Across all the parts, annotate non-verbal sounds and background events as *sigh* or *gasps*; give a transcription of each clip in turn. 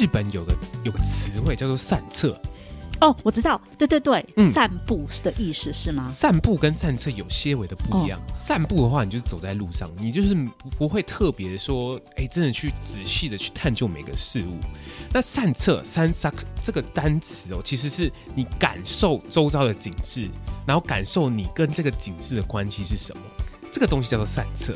日本有个有个词汇叫做散策。哦，我知道，对对对，嗯散步的意思是吗？散步跟散策有些微的不一样。哦散步的话，你就是走在路上，你就是不不会特别说，哎，真的去仔细的去探究每个事物。那散策散策这个单词哦，其实是你感受周遭的景致，然后感受你跟这个景致的关系是什么，这个东西叫做散策。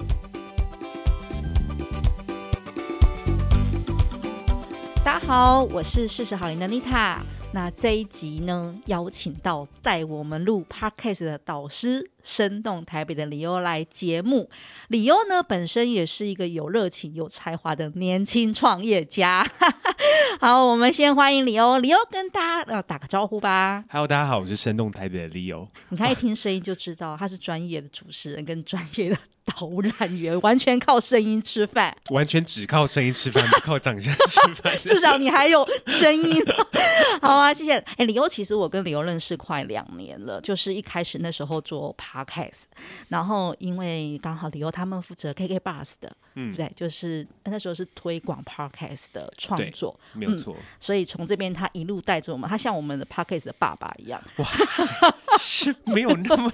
大家好，我是四十好龄的妮塔。那这一集呢，邀请到带我们录 Podcast 的导师，生动台北的李欧来节目。李欧呢，本身也是一个有热情、有才华的年轻创业家。*laughs* 好，我们先欢迎李欧。李欧跟大家呃打个招呼吧。Hello，大家好，我是生动台北的 Leo。你看一听声音就知道他是专业的主持人跟专业的导览员，完全靠声音吃饭，完全只靠声音吃饭，*laughs* 不靠长相吃饭。至少你还有声音。*laughs* 好啊，谢谢。哎、欸，李欧，其实我跟李欧认识快两年了，就是一开始那时候做 podcast，然后因为刚好李欧他们负责 KK Bus 的，嗯，对，就是那时候是推广 podcast 的创作，没有错、嗯。所以从这边他一路带着我们，他像我们的 podcast 的爸爸一样。哇塞，是没有那么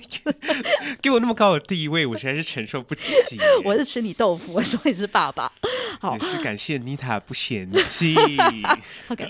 *laughs* 给我那么高的地位，我实在是承受。不起，*laughs* 我是吃你豆腐，我说你是爸爸。好，也是感谢妮塔不嫌弃。*laughs* OK，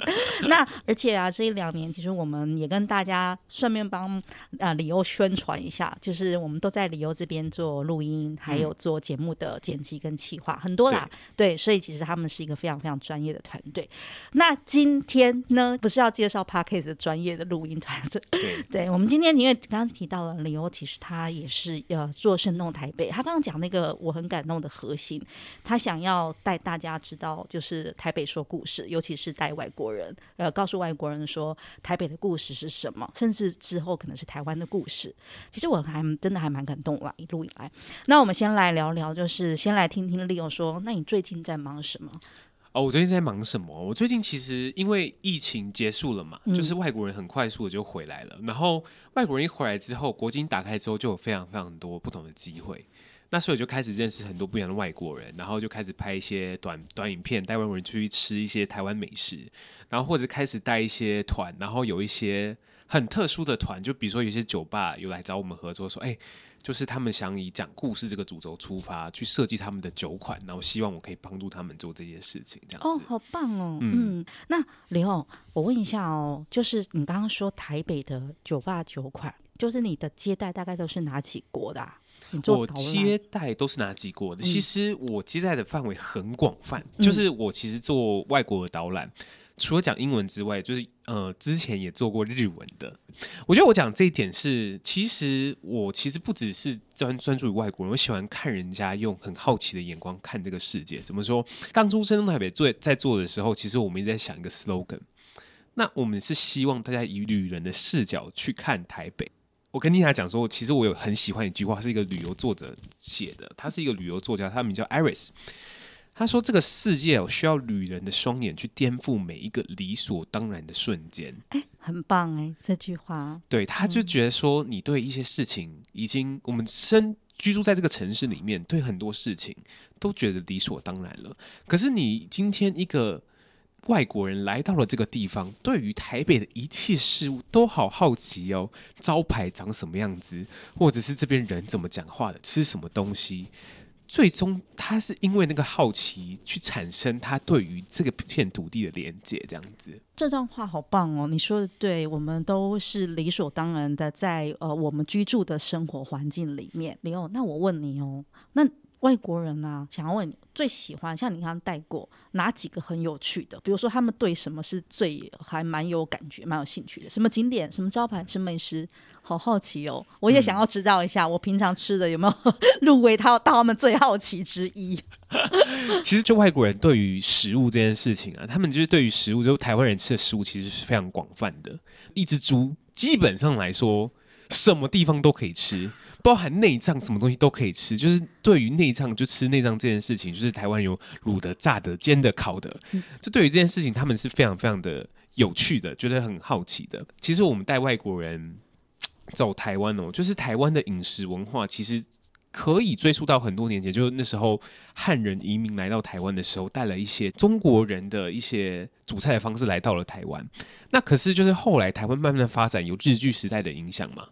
那而且啊，这一两年其实我们也跟大家顺便帮啊李欧宣传一下，就是我们都在李欧这边做录音，还有做节目的剪辑跟企划，很多啦对。对，所以其实他们是一个非常非常专业的团队。那今天呢，不是要介绍 Podcast 的专业的录音团队，对，*laughs* 对，我们今天因为刚刚提到了李欧，其实他也是呃做生动台北，他刚刚讲那个我很感动的核心，他想要带大家知道，就是台北说故事，尤其是带外国人，呃，告诉外国人说台北的故事是什么，甚至之后可能是台湾的故事。其实我还真的还蛮感动啦，一路以来。那我们先来聊聊，就是先来听听 Leo 说，那你最近在忙什么？哦，我最近在忙什么？我最近其实因为疫情结束了嘛，嗯、就是外国人很快速的就回来了，然后外国人一回来之后，国境打开之后，就有非常非常多不同的机会。那所以就开始认识很多不一样的外国人，然后就开始拍一些短短影片，带外国人出去吃一些台湾美食，然后或者开始带一些团，然后有一些很特殊的团，就比如说有些酒吧有来找我们合作，说，哎，就是他们想以讲故事这个主轴出发，去设计他们的酒款，然后希望我可以帮助他们做这些事情，这样子。哦，好棒哦，嗯，嗯那李欧，我问一下哦，就是你刚刚说台北的酒吧酒款，就是你的接待大概都是哪几国的啊？我接待都是哪几国的？其实我接待的范围很广泛，嗯，就是我其实做外国的导览，除了讲英文之外，就是呃之前也做过日文的。我觉得我讲这一点是，其实我其实不只是专专注于外国人，我喜欢看人家用很好奇的眼光看这个世界。怎么说？当初生动台北做在做的时候，其实我们一直在想一个 slogan，那我们是希望大家以旅人的视角去看台北。我跟妮塔讲说，其实我有很喜欢一句话，是一个旅游作者写的。他是一个旅游作家，他名叫 Iris。他说：“这个世界哦需要旅人的双眼去颠覆每一个理所当然的瞬间。”哎，很棒哎，这句话。对，他就觉得说，你对一些事情已经，我们身居住在这个城市里面，对很多事情都觉得理所当然了。可是你今天一个。外国人来到了这个地方，对于台北的一切事物都好好奇哦。招牌长什么样子，或者是这边人怎么讲话的，吃什么东西。最终，他是因为那个好奇去产生他对于这个片土地的连接，这样子。这段话好棒哦！你说的对，我们都是理所当然的在呃我们居住的生活环境里面。李欧，那我问你哦，那。外国人啊，想要问你最喜欢，像你刚刚带过哪几个很有趣的？比如说他们对什么是最还蛮有感觉、蛮有兴趣的？什么景点、什么招牌、什么美食？好好奇哦！我也想要知道一下，我平常吃的有没有入围到到他们最好奇之一？*laughs* 其实，就外国人对于食物这件事情啊，他们就是对于食物，就台湾人吃的食物其实是非常广泛的。一只猪基本上来说，什么地方都可以吃。包含内脏，什么东西都可以吃。就是对于内脏，就吃内脏这件事情，就是台湾有卤的、炸的、煎的、烤的。就对于这件事情，他们是非常非常的有趣的，觉得很好奇的。其实我们带外国人走台湾哦，就是台湾的饮食文化，其实可以追溯到很多年前，就是那时候汉人移民来到台湾的时候，带了一些中国人的一些煮菜的方式来到了台湾。那可是就是后来台湾慢慢的发展，有日据时代的影响嘛。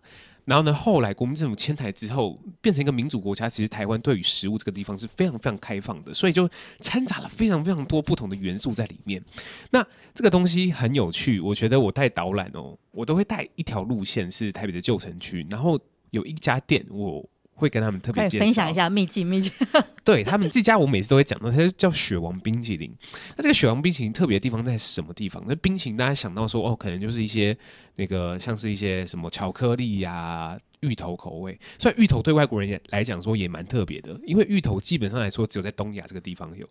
然后呢，后来国民政府迁台之后，变成一个民主国家，其实台湾对于食物这个地方是非常非常开放的，所以就掺杂了非常非常多不同的元素在里面。那这个东西很有趣，我觉得我带导览哦，我都会带一条路线是台北的旧城区，然后有一家店我。会跟他们特别介绍，分享一下秘籍，秘籍。*laughs* 对他们这家，我每次都会讲到，它就叫雪王冰淇淋。那这个雪王冰淇淋特别的地方在什么地方？那冰淇淋大家想到说，哦，可能就是一些那个像是一些什么巧克力呀、啊、芋头口味。虽然芋头对外国人也来讲说也蛮特别的，因为芋头基本上来说只有在东亚这个地方有。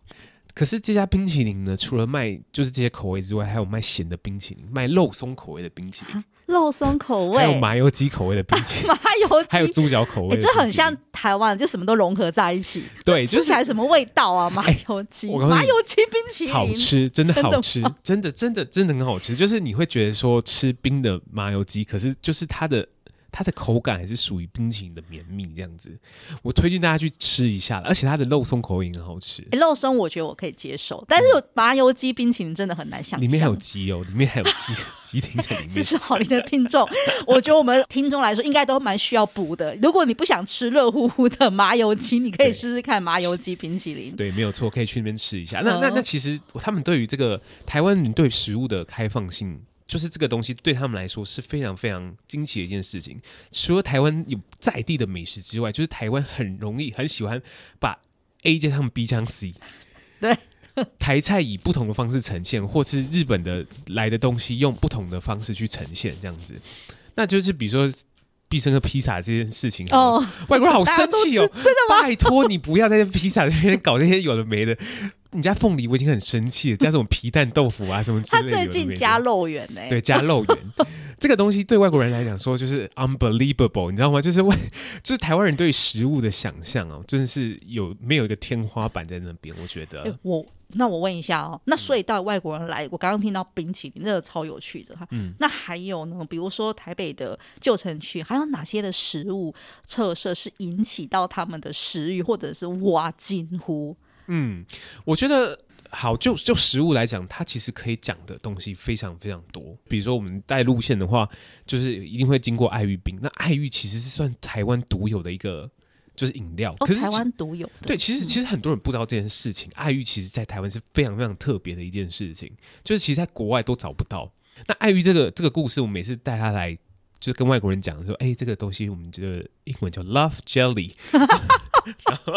可是这家冰淇淋呢，除了卖就是这些口味之外，还有卖咸的冰淇淋，卖肉松口味的冰淇淋。肉松口味，还有麻油鸡口味的冰淇淋，*laughs* 麻油鸡，还有猪脚口味，这很像台湾，就什么都融合在一起。对，吃起来什么味道啊？麻油鸡，麻油鸡冰淇淋，好吃，真的好吃，真的真的真的很好吃。就是你会觉得说吃冰的麻油鸡，可是就是它的。它的口感还是属于冰淇淋的绵密这样子，我推荐大家去吃一下，而且它的肉松口味很好吃。欸、肉松我觉得我可以接受，但是有麻油鸡冰淇淋真的很难想象。里面还有鸡哦，里面还有鸡 *laughs* 鸡丁在里面。支持好林的听众，我觉得我们听众来说应该都蛮需要补的。如果你不想吃热乎乎的麻油鸡，你可以试试看麻油鸡冰淇淋。对，没有错，可以去那边吃一下。那那那其实他们对于这个台湾人对食物的开放性。就是这个东西对他们来说是非常非常惊奇的一件事情。除了台湾有在地的美食之外，就是台湾很容易很喜欢把 A 加上 B 加上 C。*laughs* 对，*laughs* 台菜以不同的方式呈现，或是日本的来的东西用不同的方式去呈现，这样子。那就是比如说必胜客披萨这件事情，哦，外国人好生气哦！真的吗？拜托你不要在披萨这边搞这些有的没的。你家凤梨我已经很生气了，加什么皮蛋豆腐啊什么之类的。他最近加肉圆呢？对，加肉圆。这个东西对外国人来讲说就是 unbelievable，你知道吗？就是外，*laughs* 就是台湾人对食物的想象哦，真的是有没有一个天花板在那边？我觉得。欸、我那我问一下哦，那所以到外国人来，嗯、我刚刚听到冰淇淋，这个超有趣的哈。嗯。那还有呢？比如说台北的旧城区，还有哪些的食物特色是引起到他们的食欲，或者是哇惊呼？嗯，我觉得好，就就食物来讲，它其实可以讲的东西非常非常多。比如说我们带路线的话，就是一定会经过爱玉冰。那爱玉其实是算台湾独有的一个就是饮料，哦、可是台湾独有的。对，其实其实很多人不知道这件事情。爱玉其实在台湾是非常非常特别的一件事情，就是其实在国外都找不到。那爱玉这个这个故事，我每次带他来，就跟外国人讲说，哎、欸，这个东西我们这个英文叫 Love Jelly。*laughs* 然后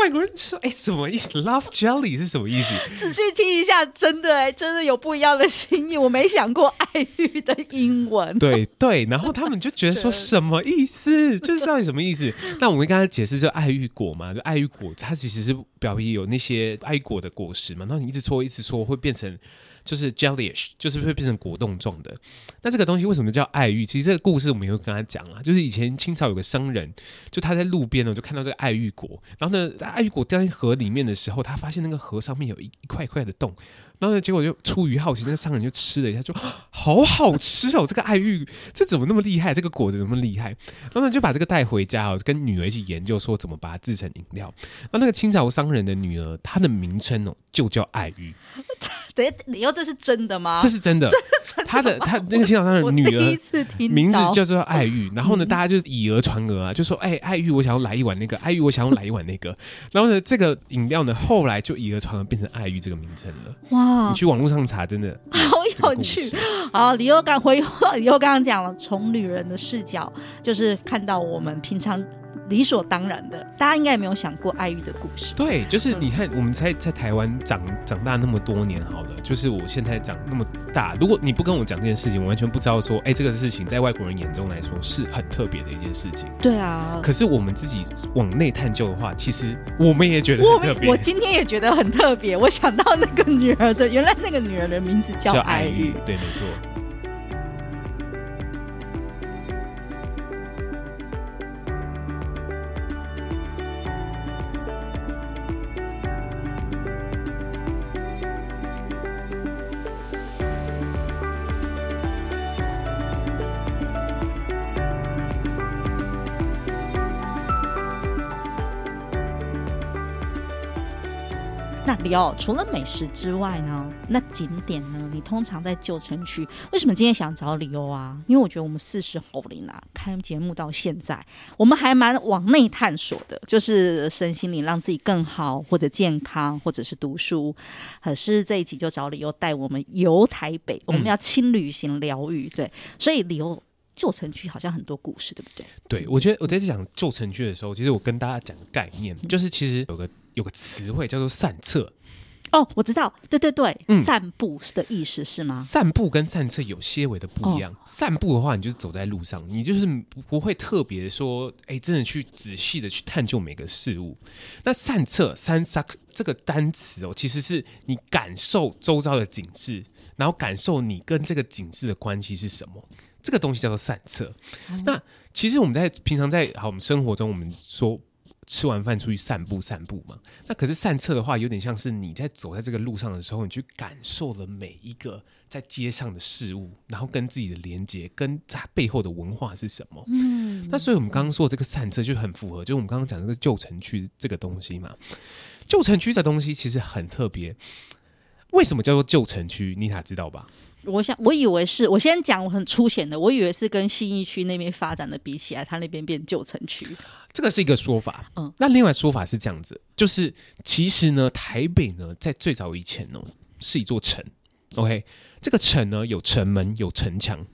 外国人说：“哎、欸，什么意思？Love jelly 是什么意思？”仔细听一下，真的哎、欸，真的有不一样的心意。我没想过爱玉的英文。对对，然后他们就觉得说 *laughs* 什么意思？就是到底什么意思？那我们刚才解释，就爱玉果嘛，就爱玉果，它其实是表皮有那些爱果的果实嘛，然后你一直搓，一直搓，会变成。就是 jellyish，就是会变成果冻状的。那这个东西为什么叫爱玉？其实这个故事我们有跟他讲啊。就是以前清朝有个商人，就他在路边呢，就看到这个爱玉果，然后呢，爱玉果掉进河里面的时候，他发现那个河上面有一一块一块的洞。然后呢，结果就出于好奇，那个商人就吃了一下，就 *gasps* 好好吃哦！这个爱玉，这怎么那么厉害？这个果子怎么厉害？然后呢，就把这个带回家哦，跟女儿一起研究，说怎么把它制成饮料。那那个清朝商人的女儿，她的名称哦，就叫爱玉。等下，你说这是真的吗？这是真的，*laughs* 真的。他的他那个清朝商人的女儿，名字叫做爱玉。*laughs* 然后呢，大家就以讹传讹啊，就说：“哎，爱玉，我想要来一碗那个；爱玉，我想要来一碗那个。*laughs* ”然后呢，这个饮料呢，后来就以讹传讹，变成爱玉这个名称了。哇！你去网络上查，真的。*laughs* 好有趣。好，李又刚回，*laughs* 李又刚刚讲了，从女人的视角，就是看到我们平常理所当然的，大家应该也没有想过爱玉的故事。对，就是你看，我们在在台湾长长大那么多年，好了，就是我现在长那么大，如果你不跟我讲这件事情，我完全不知道说，哎、欸，这个事情在外国人眼中来说是很特别的一件事情。对啊。可是我们自己往内探究的话，其实我们也觉得很特别。我今天也觉得很特别。我想到那个女儿的，原来那个女儿的名字叫。爱玉对，没错。除了美食之外呢，那景点呢？你通常在旧城区，为什么今天想找理由啊？因为我觉得我们四十好龄啊，开节目到现在，我们还蛮往内探索的，就是身心灵让自己更好，或者健康，或者是读书。可是这一集就找理由带我们游台北，我们要轻旅行疗愈，对，所以理由。旧城区好像很多故事，对不对？对，我觉得我在讲旧城区的时候，其实我跟大家讲个概念，嗯、就是其实有个有个词汇叫做散策。哦，我知道，对对对，嗯、散步的意思是吗？散步跟散策有些微的不一样。哦、散步的话，你就是走在路上，你就是不会特别说，哎，真的去仔细的去探究每个事物。那散策，散策这个单词哦，其实是你感受周遭的景致，然后感受你跟这个景致的关系是什么。这个东西叫做散策。嗯、那其实我们在平常在好我们生活中，我们说吃完饭出去散步散步嘛。那可是散策的话，有点像是你在走在这个路上的时候，你去感受了每一个在街上的事物，然后跟自己的连接，跟它背后的文化是什么。嗯。那所以我们刚刚说的这个散策就很符合，就是我们刚刚讲的这个旧城区这个东西嘛。旧城区这东西其实很特别。为什么叫做旧城区？妮塔知道吧？我想，我以为是我先讲，我很粗浅的，我以为是跟信义区那边发展的比起来，它那边变旧城区。这个是一个说法。嗯，那另外说法是这样子，就是其实呢，台北呢，在最早以前呢，是一座城。OK，这个城呢，有城门，有城墙。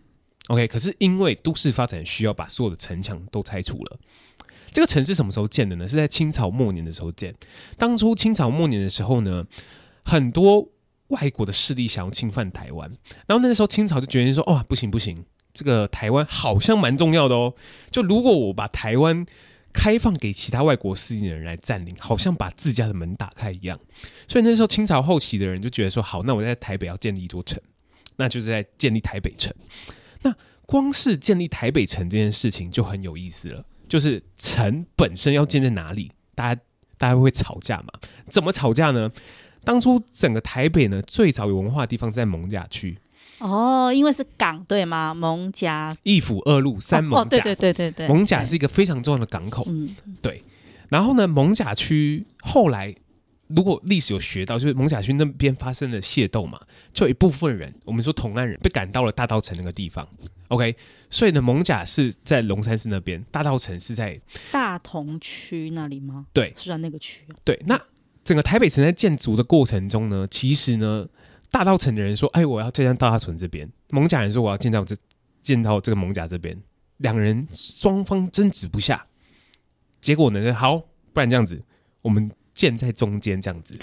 OK，可是因为都市发展需要，把所有的城墙都拆除了。这个城是什么时候建的呢？是在清朝末年的时候建。当初清朝末年的时候呢，很多。外国的势力想要侵犯台湾，然后那个时候清朝就决定说：“哦，不行不行，这个台湾好像蛮重要的哦。就如果我把台湾开放给其他外国势力的人来占领，好像把自家的门打开一样。所以那时候清朝后期的人就觉得说：好，那我在台北要建立一座城，那就是在建立台北城。那光是建立台北城这件事情就很有意思了，就是城本身要建在哪里？大家大家会吵架嘛？怎么吵架呢？”当初整个台北呢，最早有文化的地方在艋舺区。哦，因为是港对吗？艋舺、一府二路三艋舺。哦，对对对对对。艋舺是一个非常重要的港口。嗯，对。然后呢，艋舺区后来如果历史有学到，就是艋舺区那边发生了械斗嘛，就有一部分人，我们说同安人被赶到了大稻城那个地方。OK，所以呢，艋舺是在龙山寺那边，大稻城是在大同区那里吗？对，是在那个区。对，那。整个台北城在建筑的过程中呢，其实呢，大稻埕的人说：“哎，我要建在大稻埕这边。”艋舺人说：“我要建到这，建到这个艋舺这边。”两人双方争执不下，结果呢，好，不然这样子，我们建在中间这样子。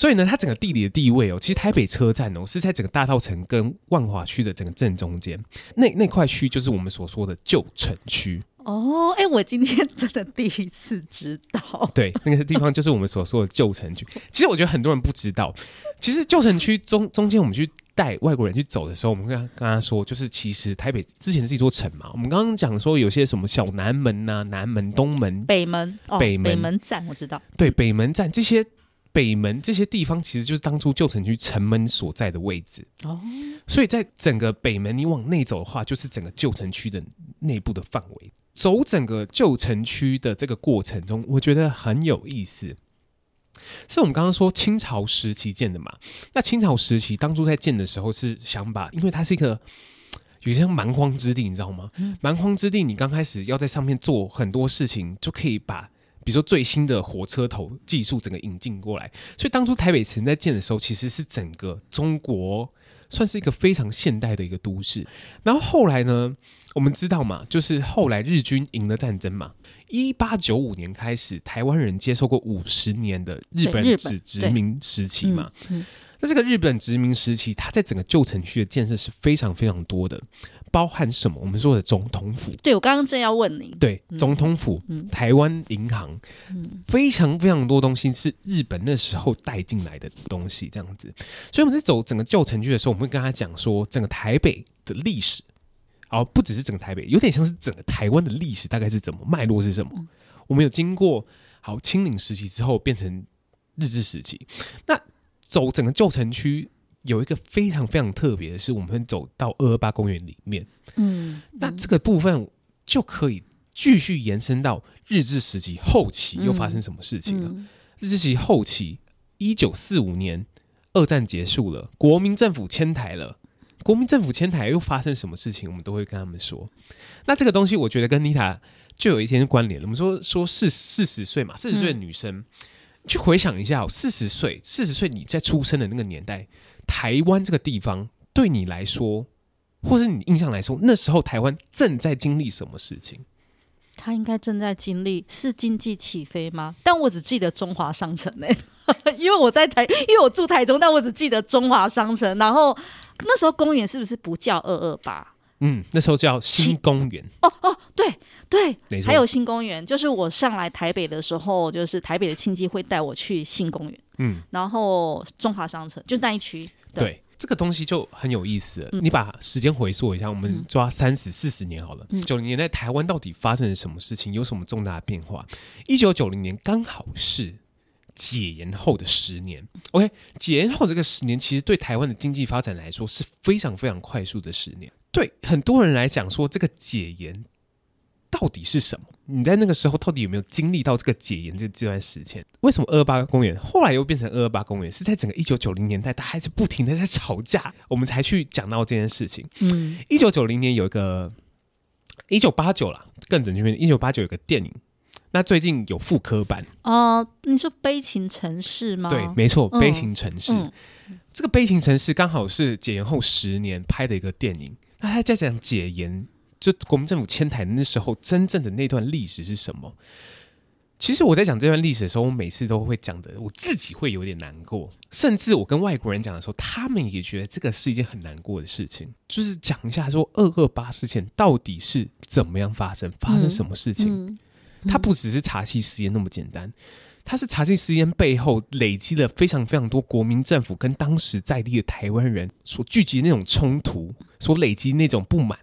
所以呢，它整个地理的地位哦，其实台北车站哦是在整个大稻城跟万华区的整个正中间，那那块区就是我们所说的旧城区。哦，哎、欸，我今天真的第一次知道。对，那个地方就是我们所说的旧城区。*laughs* 其实我觉得很多人不知道，其实旧城区中中间，我们去带外国人去走的时候，我们跟他跟他说，就是其实台北之前是一座城嘛。我们刚刚讲说有些什么小南门呐、啊、南门、东门、北门、哦、北门、北门站，我知道。对，北门站这些北门这些地方，其实就是当初旧城区城门所在的位置。哦，所以在整个北门你往内走的话，就是整个旧城区的内部的范围。走整个旧城区的这个过程中，我觉得很有意思。是我们刚刚说清朝时期建的嘛？那清朝时期当初在建的时候是想把，因为它是一个有些像蛮荒之地，你知道吗？蛮荒之地，你刚开始要在上面做很多事情，就可以把比如说最新的火车头技术整个引进过来。所以当初台北城在建的时候，其实是整个中国算是一个非常现代的一个都市。然后后来呢？我们知道嘛，就是后来日军赢了战争嘛，一八九五年开始，台湾人接受过五十年的日本殖殖民时期嘛。那这个日本殖民时期，它在整个旧城区的建设是非常非常多的，包含什么？我们说的总统府。对，我刚刚正要问你。对，总统府、嗯、台湾银行，嗯、非常非常多东西是日本那时候带进来的东西，这样子。所以我们在走整个旧城区的时候，我们会跟他讲说，整个台北的历史。哦，不只是整个台北，有点像是整个台湾的历史，大概是怎么脉络是什么？我们有经过好清领时期之后变成日治时期，那走整个旧城区有一个非常非常特别的是，我们会走到二二八公园里面，嗯，那这个部分就可以继续延伸到日治时期后期又发生什么事情了？日治时期后期一九四五年，二战结束了，国民政府迁台了。国民政府迁台又发生什么事情，我们都会跟他们说。那这个东西，我觉得跟妮塔就有一天关联了。我们说说四四十岁嘛，四十岁的女生，嗯、去回想一下、哦，四十岁，四十岁你在出生的那个年代，台湾这个地方对你来说，或是你印象来说，那时候台湾正在经历什么事情？他应该正在经历是经济起飞吗？但我只记得中华商城呢、欸，因为我在台，*laughs* 因为我住台中，但我只记得中华商城。然后那时候公园是不是不叫二二八？嗯，那时候叫新公园。哦哦，对对，还有新公园。就是我上来台北的时候，就是台北的亲戚会带我去新公园。嗯，然后中华商城就那一区。对。这个东西就很有意思。嗯、你把时间回溯一下，我们抓三十四十年好了。九零、嗯、年代台湾到底发生了什么事情？有什么重大的变化？一九九零年刚好是解严后的十年。OK，解严后这个十年，其实对台湾的经济发展来说是非常非常快速的十年。对很多人来讲，说这个解严。到底是什么？你在那个时候到底有没有经历到这个解严这这段时间？为什么二二八公园后来又变成二二八公园？是在整个一九九零年代，大家还是不停的在吵架，我们才去讲到这件事情。嗯，一九九零年有一个一九八九了，更准确，一九八九有个电影，那最近有复刻版哦、呃。你说《悲情城市》吗？对，没错，《悲情城市》嗯嗯、这个《悲情城市》刚好是解严后十年拍的一个电影，那他在讲解严。就国民政府迁台那时候，真正的那段历史是什么？其实我在讲这段历史的时候，我每次都会讲的，我自己会有点难过。甚至我跟外国人讲的时候，他们也觉得这个是一件很难过的事情。就是讲一下说，二二八事件到底是怎么样发生，发生什么事情？嗯嗯嗯、它不只是茶器实验那么简单，它是茶器实验背后累积了非常非常多国民政府跟当时在地的台湾人所聚集的那种冲突，所累积那种不满。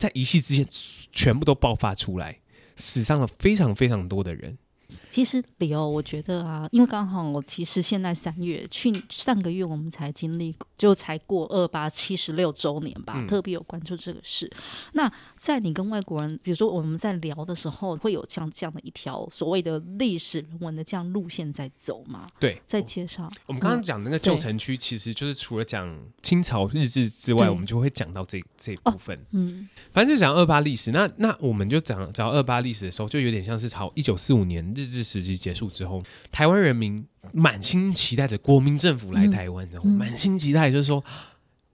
在一夕之间，全部都爆发出来，死伤了非常非常多的人。其实理由，我觉得啊，因为刚好我其实现在三月，去上个月我们才经历，就才过二八七十六周年吧，嗯、特别有关注这个事。那在你跟外国人，比如说我们在聊的时候，会有像这样的一条所谓的历史人文的这样路线在走吗？对，在介绍。我们刚刚讲那个旧城区，其实就是除了讲清朝日志之外，我们就会讲到这这一部分。哦、嗯，反正就讲二八历史。那那我们就讲讲二八历史的时候，就有点像是朝一九四五年日治。时期结束之后，台湾人民满心期待着国民政府来台湾，然后满心期待，就是说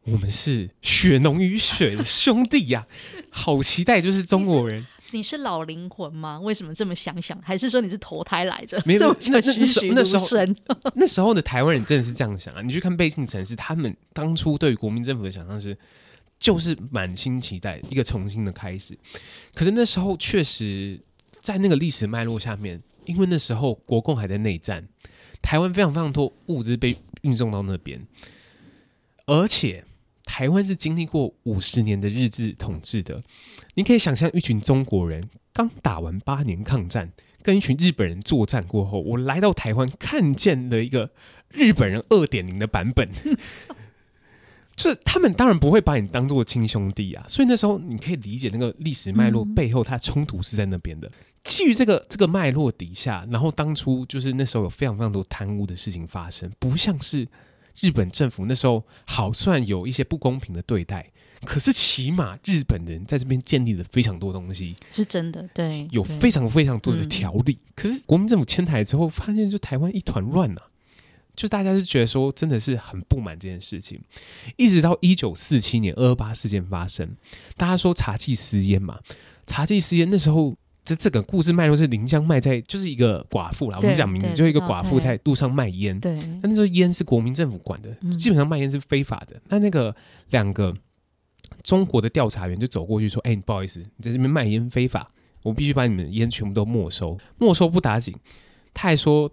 我们是血浓于水的兄弟呀、啊，*laughs* 好期待，就是中国人。你是老灵魂吗？为什么这么想想？还是说你是投胎来着？没有，那那那时候 *laughs* 那时候的台湾人真的是这样想啊！你去看《背景城市》，他们当初对于国民政府的想象是，就是满心期待一个重新的开始。可是那时候确实在那个历史脉络下面。因为那时候国共还在内战，台湾非常非常多物资被运送到那边，而且台湾是经历过五十年的日治统治的。你可以想象，一群中国人刚打完八年抗战，跟一群日本人作战过后，我来到台湾，看见了一个日本人二点零的版本，*laughs* 就是他们当然不会把你当做亲兄弟啊。所以那时候你可以理解那个历史脉络背后，它冲突是在那边的。基于这个这个脉络底下，然后当初就是那时候有非常非常多贪污的事情发生，不像是日本政府那时候好算有一些不公平的对待，可是起码日本人在这边建立了非常多东西，是真的，对，有非常非常多的条例。嗯、可是国民政府迁台之后，发现就台湾一团乱呐，就大家就觉得说真的是很不满这件事情，一直到一九四七年二二八事件发生，大家说查缉私烟嘛，查缉私烟那时候。这这个故事脉络是林江卖在，就是一个寡妇啦。我们讲名字，就是一个寡妇在路上卖烟。对，那时候烟是国民政府管的，嗯、基本上卖烟是非法的。那那个两个中国的调查员就走过去说：“哎、欸，不好意思，你在这边卖烟非法，我必须把你们的烟全部都没收。没收不打紧，他还说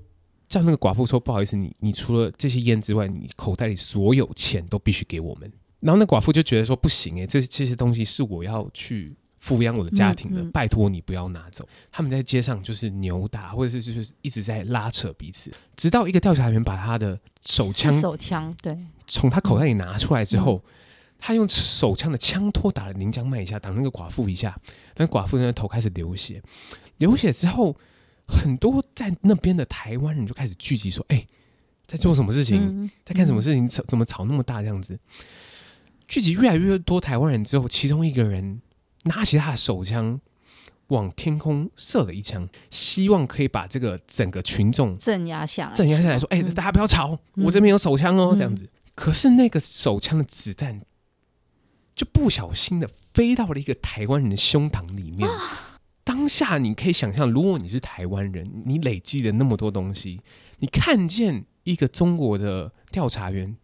叫那个寡妇说：不好意思，你你除了这些烟之外，你口袋里所有钱都必须给我们。然后那寡妇就觉得说：不行、欸，哎，这这些东西是我要去。”抚养我的家庭的，嗯。嗯、拜托你不要拿走。他们在街上就是扭打，或者是就是一直在拉扯彼此，直到一个调查员把他的手枪手枪对。从他口袋里拿出来之后，嗯、他用手枪的枪托打了林江麦一下，打那个寡妇一下，那寡妇的头开始流血。流血之后，很多在那边的台湾人就开始聚集说：“哎、欸，在做什么事情，嗯、在干什么事情，吵怎么吵那么大？这样子？聚集越来越多台湾人之后，其中一个人拿起他的手枪，往天空射了一枪，希望可以把这个整个群众镇压下来，镇压下来，说：“哎、欸，大家不要吵，嗯、我这边有手枪哦。”这样子。可是那个手枪的子弹就不小心的飞到了一个台湾人的胸膛里面。当下你可以想象，如果你是台湾人，你累积了那么多东西，你看见一个中国的调查员。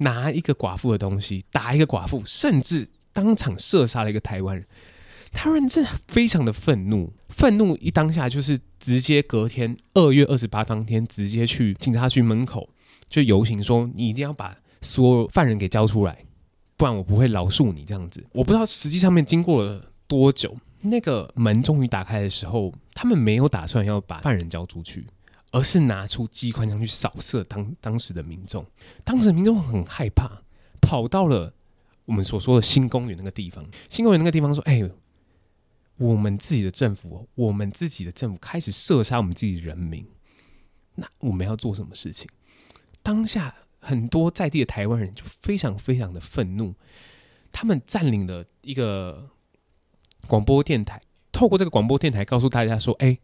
拿一个寡妇的东西打一个寡妇，甚至当场射杀了一个台湾人，台湾人真的非常的愤怒，愤怒一当下就是直接隔天二月二十八当天直接去警察局门口就游行，说你一定要把所有犯人给交出来，不然我不会饶恕你这样子。我不知道实际上面经过了多久，那个门终于打开的时候，他们没有打算要把犯人交出去。而是拿出机关枪去扫射当当时的民众，当时的民众很害怕，跑到了我们所说的新公园那个地方。新公园那个地方说：“哎、我们自己的政府，我们自己的政府开始射杀我们自己人民，那我们要做什么事情？”当下很多在地的台湾人就非常非常的愤怒，他们占领了一个广播电台，透过这个广播电台告诉大家说：“哎、”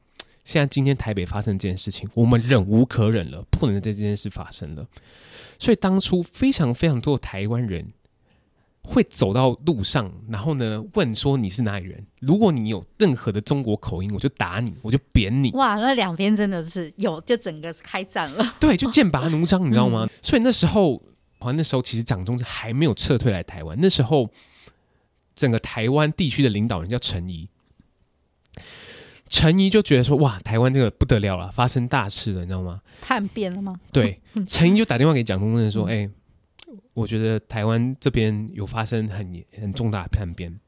现在今天台北发生这件事情，我们忍无可忍了，不能再这件事发生了。所以当初非常非常多的台湾人会走到路上，然后呢问说你是哪里人？如果你有任何的中国口音，我就打你，我就扁你。哇，那两边真的是有，就整个开战了。对，就剑拔弩张，你知道吗？嗯、所以那时候，好像那时候其实蒋中正还没有撤退来台湾，那时候整个台湾地区的领导人叫陈仪。陈仪就觉得说：“哇，台湾这个不得了了，发生大事了，你知道吗？叛变了吗？”对，*laughs* 陈仪就打电话给蒋中正说：“哎、嗯欸，我觉得台湾这边有发生很很重大的叛变，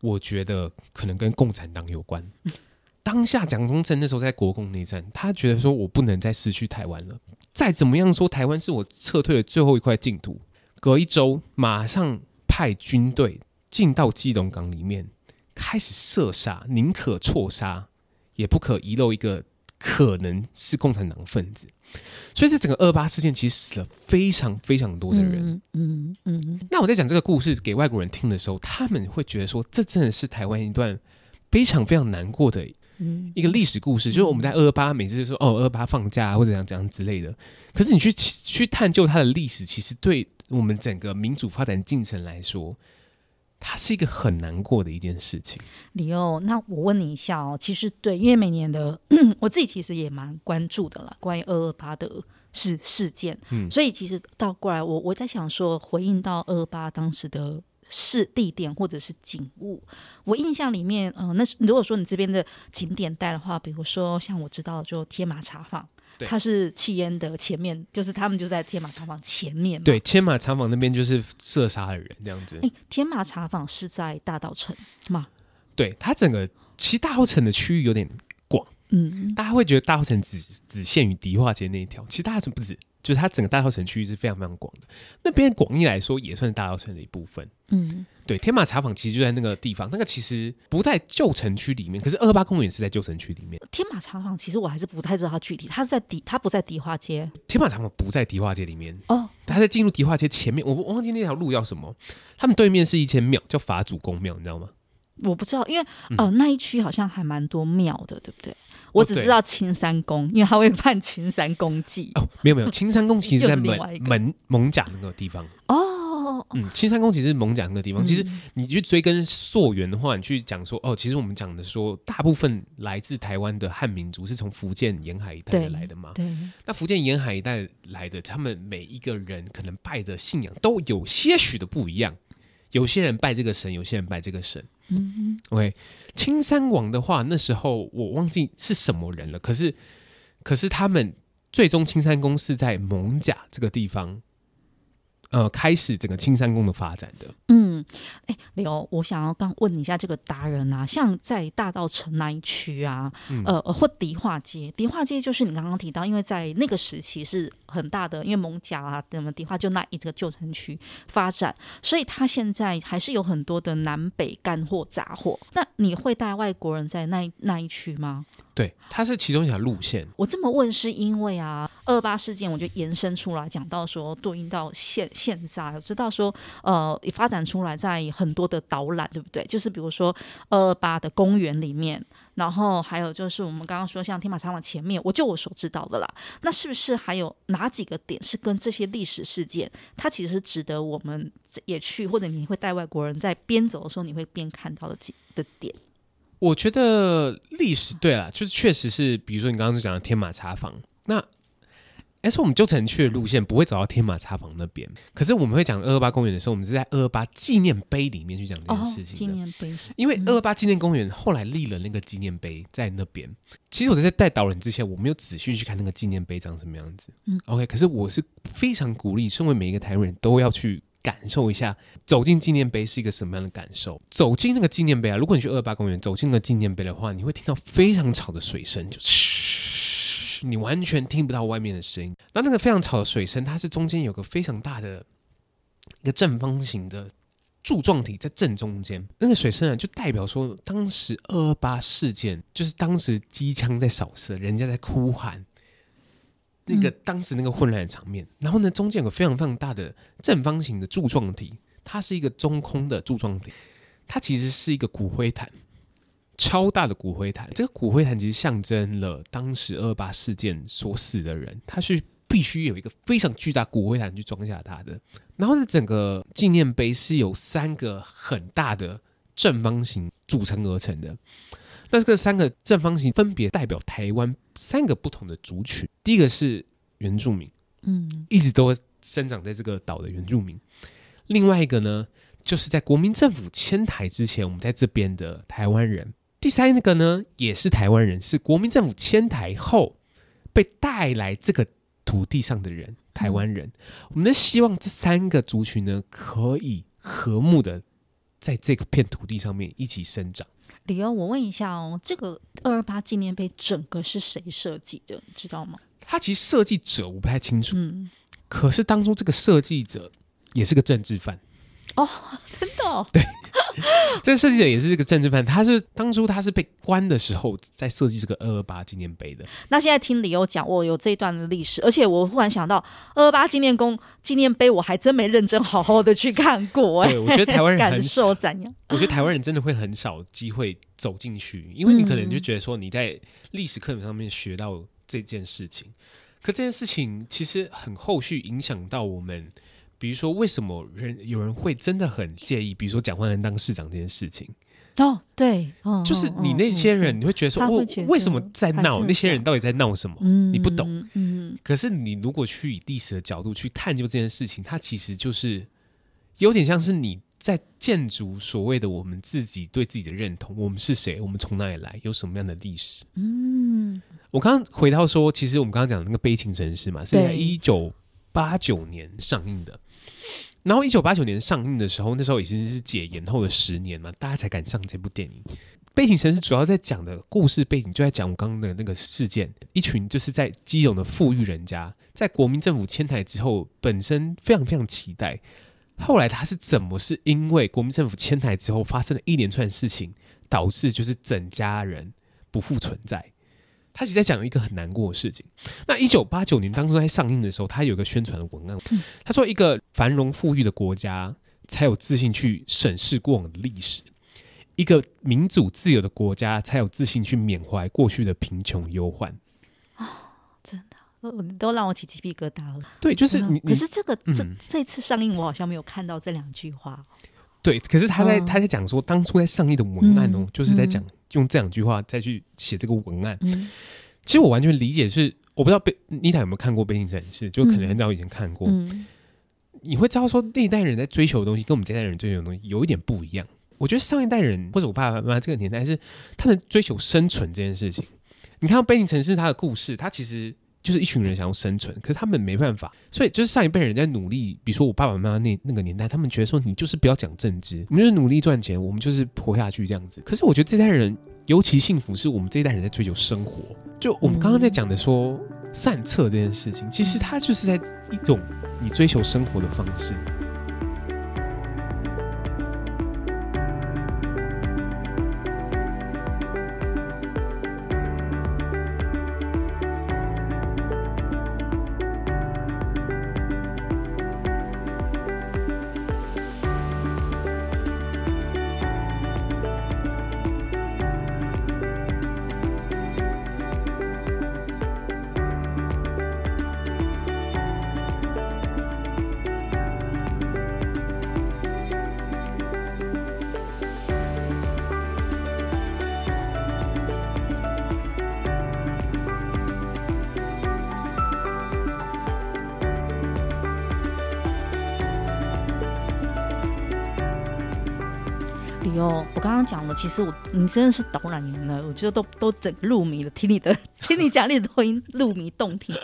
我觉得可能跟共产党有关。嗯 *laughs* ”当下蒋中正那时候在国共内战，他觉得说：“我不能再失去台湾了，再怎么样说，台湾是我撤退的最后一块净土。”隔一周，马上派军队进到基隆港里面。开始射杀，宁可错杀，也不可遗漏一个可能是共产党分子。所以，这整个二八事件其实死了非常非常多的人。嗯嗯，嗯。那我在讲这个故事给外国人听的时候，他们会觉得说，这真的是台湾一段非常非常难过的一个历史故事。就是我们在二二八每次就说哦，二二八放假或者怎样怎样之类的。可是你去去探究它的历史，其实对我们整个民主发展进程来说。它是一个很难过的一件事情。李欧，那我问你一下哦，其实对，因为每年的 *clears throat* 我自己其实也蛮关注的啦，关于二二八的事事件，嗯，所以其实倒过来，我我在想说，回应到二二八当时的事地点或者是景物，我印象里面，嗯、呃，那如果说你这边的景点带的话，比如说像我知道就天马茶坊。他是气烟的前面，就是他们就在天马茶坊前面。对，天马茶坊那边就是射杀的人这样子。哎、欸，天马茶坊是在大稻埕吗？对，它整个其实大稻城的区域有点广，嗯，大家会觉得大稻城只只限于迪化街那一条，其实大稻城不止，就是它整个大稻城区域是非常非常广的。那边广义来说也算是大稻城的一部分，嗯。对，天马茶坊其实就在那个地方，那个其实不在旧城区里面，可是二八公园是在旧城区里面。天马茶坊其实我还是不太知道它具体，它是在迪，它不在迪化街。天马茶坊不在迪化街里面哦，它在进入迪化街前面，我我忘记那条路叫什么。他们对面是一间庙，叫法主公庙，你知道吗？我不知道，因为哦、呃，那一区好像还蛮多庙的，对不对？我只知道青山宫，因为他会办青山宫祭。哦，没有没有，青山宫其实 *laughs* 在门门蒙甲那个地方哦。嗯，青山宫其实是艋舺那个地方。嗯、其实你去追根溯源的话，你去讲说哦，其实我们讲的说，大部分来自台湾的汉民族是从福建沿海一带来的嘛。对。那福建沿海一带来的，他们每一个人可能拜的信仰都有些许的不一样。有些人拜这个神，有些人拜这个神。嗯嗯。OK，青山王的话，那时候我忘记是什么人了。可是，可是他们最终青山宫是在蒙甲这个地方。呃，开始整个青山宫的发展的。嗯，哎、欸，刘，我想要刚问你一下这个达人啊，像在大道城那一区啊，嗯、呃，或迪化街，迪化街就是你刚刚提到，因为在那个时期是很大的，因为蒙甲啊，什么迪化就那一个旧城区发展，所以它现在还是有很多的南北干货杂货。那你会带外国人在那那一区吗？对，它是其中一条路线。我这么问是因为啊，二八事件，我就延伸出来讲到说，对应到现现在，我知道说，呃，发展出来在很多的导览，对不对？就是比如说二八的公园里面，然后还有就是我们刚刚说像天马茶坊前面，我就我所知道的啦。那是不是还有哪几个点是跟这些历史事件，它其实是值得我们也去，或者你会带外国人在边走的时候，你会边看到的几的点？我觉得历史对了，就是确实是，比如说你刚刚讲的天马茶坊，那哎，说我们旧城区的路线不会走到天马茶坊那边，可是我们会讲二二八公园的时候，我们是在二二八纪念碑里面去讲这件事情的。纪念碑，因为二二八纪念公园后来立了那个纪念碑在那边。其实我在带导人之前，我没有仔细去看那个纪念碑长什么样子。嗯，OK，可是我是非常鼓励，身为每一个台湾人都要去。感受一下走进纪念碑是一个什么样的感受？走进那个纪念碑啊，如果你去二八公园走进那个纪念碑的话，你会听到非常吵的水声，就嘘，你完全听不到外面的声音。那那个非常吵的水声，它是中间有个非常大的一个正方形的柱状体在正中间。那个水声啊，就代表说当时二二八事件，就是当时机枪在扫射，人家在哭喊。那个当时那个混乱的场面，嗯、然后呢，中间有个非常非常大的正方形的柱状体，它是一个中空的柱状体，它其实是一个骨灰坛，超大的骨灰坛。这个骨灰坛其实象征了当时二二八事件所死的人，他是必须有一个非常巨大骨灰坛去装下它的。然后呢，整个纪念碑是由三个很大的正方形组成而成的。那这个三个正方形分别代表台湾三个不同的族群。第一个是原住民，嗯，一直都生长在这个岛的原住民。另外一个呢，就是在国民政府迁台之前，我们在这边的台湾人。第三个呢，也是台湾人，是国民政府迁台后被带来这个土地上的人，台湾人。我们呢，希望这三个族群呢，可以和睦的在这个片土地上面一起生长。李欧，我问一下哦，这个二二八纪念碑整个是谁设计的？你知道吗？他其实设计者我不太清楚，嗯，可是当初这个设计者也是个政治犯哦，真的哦，对。*laughs* 这个设计者也是这个政治犯，他是当初他是被关的时候在设计这个二二八纪念碑的。那现在听李欧讲，我有这一段的历史，而且我忽然想到二二八纪念宫纪念碑，我还真没认真好好的去看过。哎，对，我觉得台湾人 *laughs* 感受怎样？我觉得台湾人真的会很少机会走进去，因为你可能就觉得说你在历史课本上面学到这件事情，可这件事情其实很后续影响到我们。比如说，为什么人有人会真的很介意？比如说，蒋万安当市长这件事情。哦，对，哦、就是你那些人，哦、你会觉得说，我为什么在闹？那些人到底在闹什么？嗯、你不懂。嗯。可是你如果去以历史的角度去探究这件事情，它其实就是有点像是你在建筑所谓的我们自己对自己的认同：我们是谁？我们从哪里来？有什么样的历史？嗯。我刚刚回到说，其实我们刚刚讲的那个悲情城市嘛，是在一九八九年上映的。然后，一九八九年上映的时候，那时候已经是解严后的十年了，大家才敢上这部电影。《背景城市》主要在讲的故事背景，就在讲我刚刚的那个事件：一群就是在基隆的富裕人家，在国民政府迁台之后，本身非常非常期待。后来他是怎么是因为国民政府迁台之后，发生了一连串事情，导致就是整家人不复存在。他其实在讲一个很难过的事情。那一九八九年当初在上映的时候，他有一个宣传的文案，他说：“一个繁荣富裕的国家才有自信去审视过往的历史，一个民主自由的国家才有自信去缅怀过去的贫穷忧患。”啊，真的，都让我起鸡皮疙瘩了。对，就是你。可是这个这这次上映，我好像没有看到这两句话。对，可是他在他在讲说，当初在上映的文案哦，就是在讲。用这两句话再去写这个文案，嗯、其实我完全理解是，是我不知道贝妮塔有没有看过《悲情城市》，就可能很早以前看过，嗯、你会知道说那一代人在追求的东西跟我们这代人追求的东西有一点不一样。我觉得上一代人或者我爸爸妈妈这个年代是他们追求生存这件事情。你看到《悲情城市》它的故事，它其实。就是一群人想要生存，可是他们没办法，所以就是上一辈人在努力。比如说我爸爸妈妈那那个年代，他们觉得说你就是不要讲政治，我们就是努力赚钱，我们就是活下去这样子。可是我觉得这代人尤其幸福，是我们这一代人在追求生活。就我们刚刚在讲的说善策这件事情，其实它就是在一种你追求生活的方式。李欧，我刚刚讲了，其实我你真的是导览员了，我觉得都都整个入迷了，听你的 *laughs* 听你讲你的音入迷动听，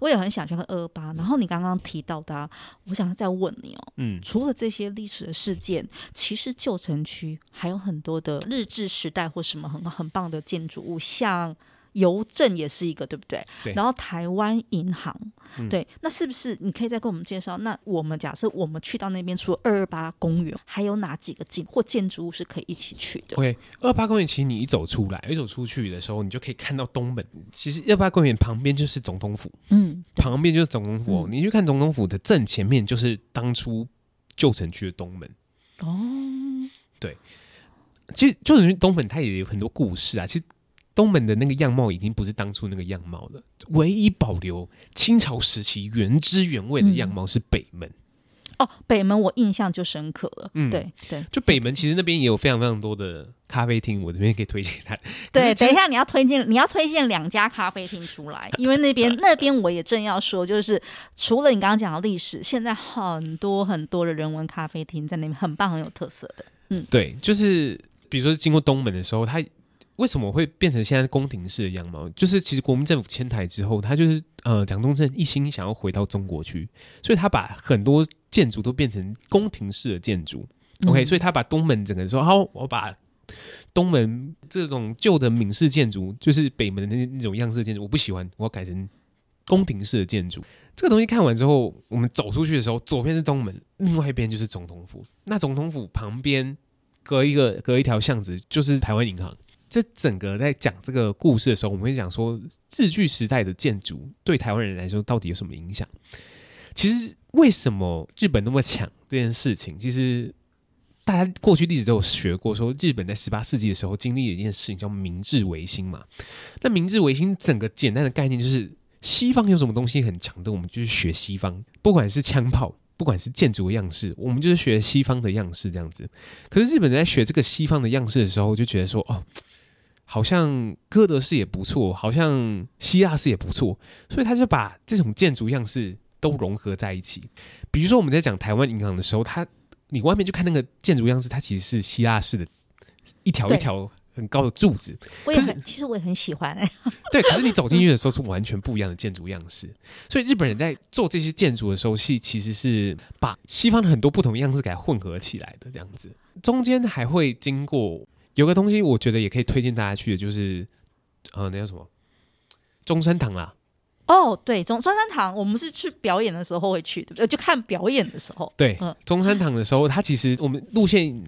我也很想去看二二八。然后你刚刚提到的，我想再问你哦，嗯，除了这些历史的事件，其实旧城区还有很多的日治时代或什么很很棒的建筑物，像。邮政也是一个，对不对？对。然后台湾银行，嗯、对，那是不是你可以再跟我们介绍？那我们假设我们去到那边，除了二二八公园，还有哪几个景或建筑物是可以一起去的？OK，二二八公园其实你一走出来，一走出去的时候，你就可以看到东门。其实二二八公园旁边就是总统府，嗯，旁边就是总统府。嗯、你去看总统府的正前面，就是当初旧城区的东门。哦，对，其实旧城区东门它也有很多故事啊。其实。东门的那个样貌已经不是当初那个样貌了，唯一保留清朝时期原汁原味的样貌是北门。嗯、哦，北门我印象就深刻了。嗯，对对，就北门其实那边也有非常非常多的咖啡厅，我这边可以推荐他。对，等一下你要推荐，你要推荐两家咖啡厅出来，*laughs* 因为那边那边我也正要说，就是除了你刚刚讲的历史，现在很多很多的人文咖啡厅在那边很棒，很有特色的。嗯，对，就是比如说经过东门的时候，它。为什么会变成现在宫廷式的样貌？就是其实国民政府迁台之后，他就是呃蒋中正一心想要回到中国去，所以他把很多建筑都变成宫廷式的建筑。嗯、OK，所以他把东门整个说好，我把东门这种旧的闽式建筑，就是北门的那那种样式的建筑，我不喜欢，我要改成宫廷式的建筑。这个东西看完之后，我们走出去的时候，左边是东门，另外一边就是总统府。那总统府旁边隔一个隔一条巷子，就是台湾银行。这整个在讲这个故事的时候，我们会讲说日据时代的建筑对台湾人来说到底有什么影响？其实为什么日本那么强这件事情，其实大家过去历史都有学过，说日本在十八世纪的时候经历了一件事情叫明治维新嘛。那明治维新整个简单的概念就是西方有什么东西很强的，我们就去学西方，不管是枪炮。不管是建筑的样式，我们就是学西方的样式这样子。可是日本人在学这个西方的样式的时候，就觉得说，哦，好像哥德式也不错，好像希腊式也不错，所以他就把这种建筑样式都融合在一起。比如说我们在讲台湾银行的时候，它你外面就看那个建筑样式，它其实是希腊式的，一条一条。很高的柱子，我也很，其实我也很喜欢哎。*laughs* 对，可是你走进去的时候是完全不一样的建筑样式，所以日本人在做这些建筑的时候，是其实是把西方的很多不同样式给它混合起来的这样子。中间还会经过有个东西，我觉得也可以推荐大家去的，就是呃，那叫什么中山堂啦。哦，对，中中山堂，我们是去表演的时候会去的，就看表演的时候。对，嗯，中山堂的时候，它其实我们路线。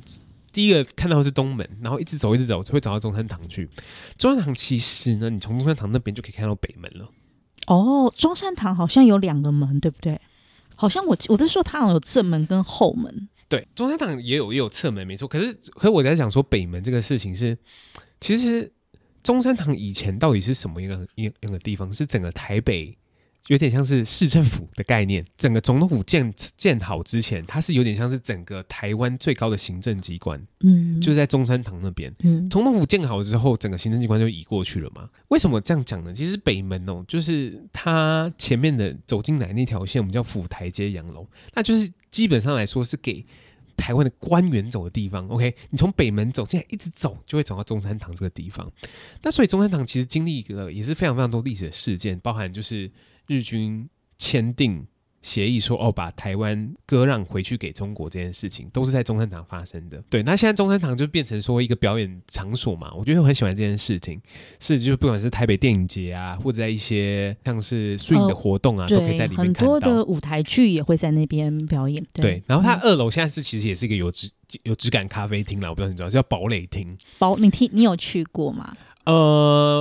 第一个看到的是东门，然后一直走一直走，就会走到中山堂去。中山堂其实呢，你从中山堂那边就可以看到北门了。哦，中山堂好像有两个门，对不对？好像我我是说它好像有正门跟后门。对，中山堂也有也有侧门，没错。可是，可是我在想说北门这个事情是，其实中山堂以前到底是什么一个一一个地方？是整个台北。有点像是市政府的概念，整个总统府建建好之前，它是有点像是整个台湾最高的行政机关，嗯，就是在中山堂那边。嗯，总统府建好之后，整个行政机关就移过去了嘛。为什么这样讲呢？其实北门哦，就是它前面的走进来那条线，我们叫府台街洋楼，那就是基本上来说是给台湾的官员走的地方。OK，你从北门走进来，一直走就会走到中山堂这个地方。那所以中山堂其实经历一个也是非常非常多历史的事件，包含就是。日军签订协议说：“哦，把台湾割让回去给中国这件事情，都是在中山堂发生的。对，那现在中山堂就变成说一个表演场所嘛。我觉得我很喜欢这件事情，是就是不管是台北电影节啊，或者在一些像是 swing 的活动啊，哦、都可以在里面看到。很多的舞台剧也会在那边表演。对，对然后它二楼现在是其实也是一个有质有质感咖啡厅啦，我不知道你知道叫堡垒厅。堡，你听你有去过吗？”呃，